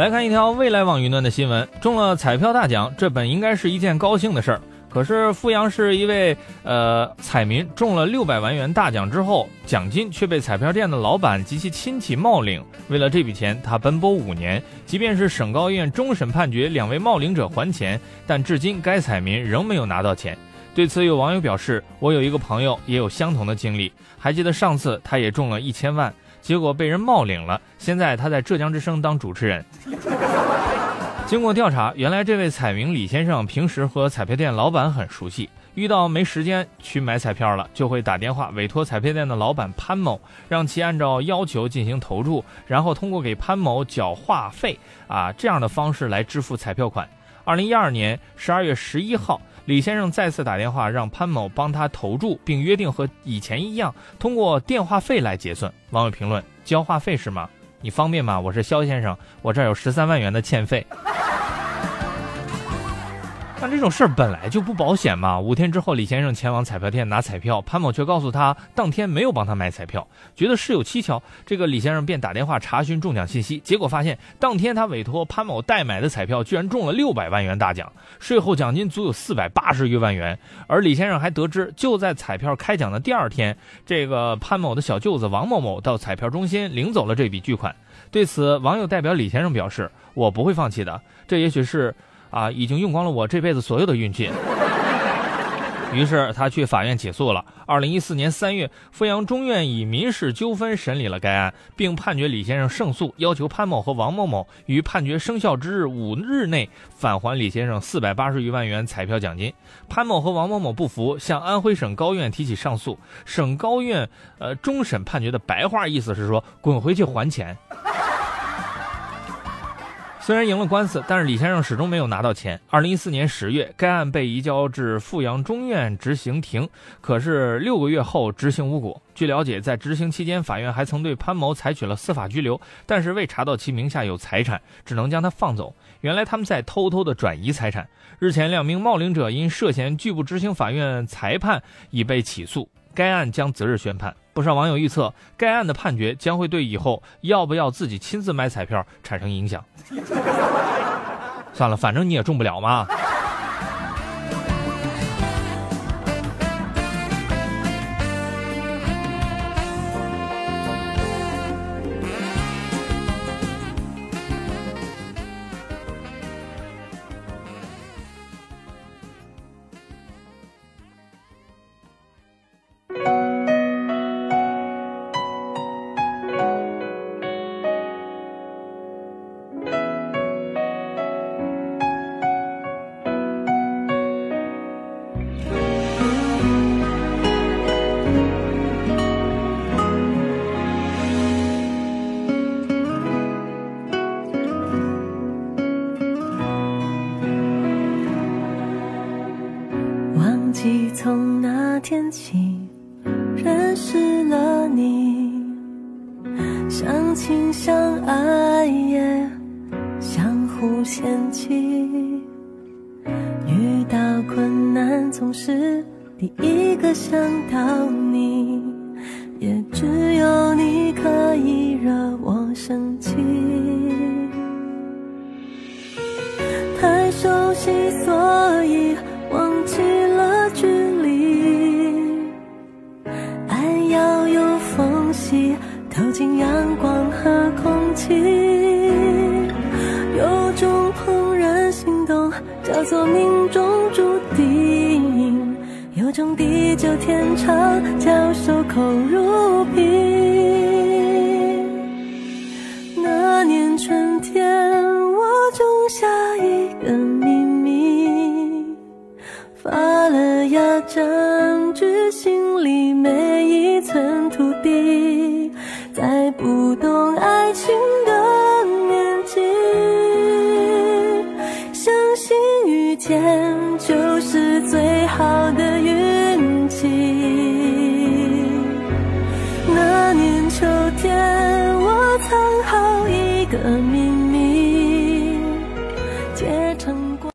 来看一条未来网云端的新闻：中了彩票大奖，这本应该是一件高兴的事儿。可是阜阳市一位呃彩民中了六百万元大奖之后，奖金却被彩票店的老板及其亲戚冒领。为了这笔钱，他奔波五年，即便是省高院终审判决两位冒领者还钱，但至今该彩民仍没有拿到钱。对此，有网友表示：“我有一个朋友也有相同的经历，还记得上次他也中了一千万。”结果被人冒领了，现在他在浙江之声当主持人。经过调查，原来这位彩民李先生平时和彩票店老板很熟悉，遇到没时间去买彩票了，就会打电话委托彩票店的老板潘某，让其按照要求进行投注，然后通过给潘某缴话费啊这样的方式来支付彩票款。二零一二年十二月十一号。李先生再次打电话让潘某帮他投注，并约定和以前一样通过电话费来结算。网友评论：交话费是吗？你方便吗？我是肖先生，我这儿有十三万元的欠费。但这种事儿本来就不保险嘛。五天之后，李先生前往彩票店拿彩票，潘某却告诉他当天没有帮他买彩票，觉得事有蹊跷。这个李先生便打电话查询中奖信息，结果发现当天他委托潘某代买的彩票居然中了六百万元大奖，税后奖金足有四百八十余万元。而李先生还得知，就在彩票开奖的第二天，这个潘某的小舅子王某某到彩票中心领走了这笔巨款。对此，网友代表李先生表示：“我不会放弃的，这也许是。”啊，已经用光了我这辈子所有的运气。于是他去法院起诉了。二零一四年三月，阜阳中院以民事纠纷审理了该案，并判决李先生胜诉，要求潘某和王某某于判决生效之日五日内返还李先生四百八十余万元彩票奖金。潘某和王某某不服，向安徽省高院提起上诉。省高院呃终审判决的白话意思是说，滚回去还钱。虽然赢了官司，但是李先生始终没有拿到钱。二零一四年十月，该案被移交至阜阳中院执行庭，可是六个月后执行无果。据了解，在执行期间，法院还曾对潘某采取了司法拘留，但是未查到其名下有财产，只能将他放走。原来他们在偷偷的转移财产。日前，两名冒领者因涉嫌拒不执行法院裁判，已被起诉。该案将择日宣判。不少网友预测，该案的判决将会对以后要不要自己亲自买彩票产生影响。算了，反正你也中不了嘛。从那天起认识了你，相亲相爱也相互嫌弃，遇到困难总是第一个想到你，也只有你可以惹我生气，太熟悉所以叫做命中注定，有种地久天长叫守口如瓶。那年春天，我种下一个秘密，发了芽，占据心里每一寸土地。秋天我藏好一个秘密。